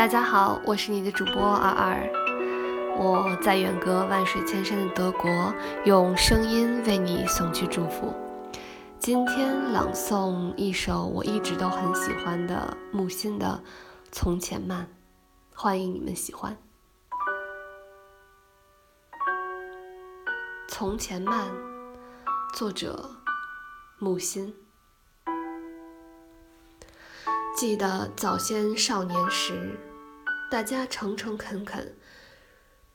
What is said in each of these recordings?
大家好，我是你的主播二二，我在远隔万水千山的德国，用声音为你送去祝福。今天朗诵一首我一直都很喜欢的木心的《从前慢》，欢迎你们喜欢。《从前慢》，作者木心。记得早先少年时，大家诚诚恳恳，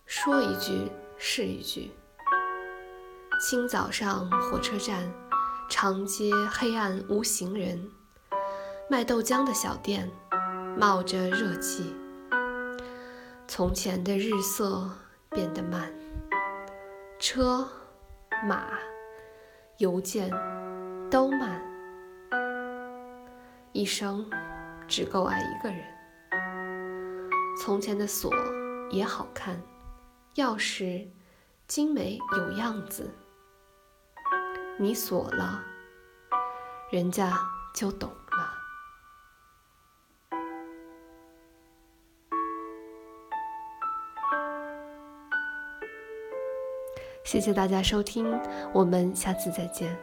说一句是一句。清早上火车站，长街黑暗无行人，卖豆浆的小店冒着热气。从前的日色变得慢，车、马、邮件都慢，一生。只够爱一个人。从前的锁也好看，钥匙精美有样子。你锁了，人家就懂了。谢谢大家收听，我们下次再见。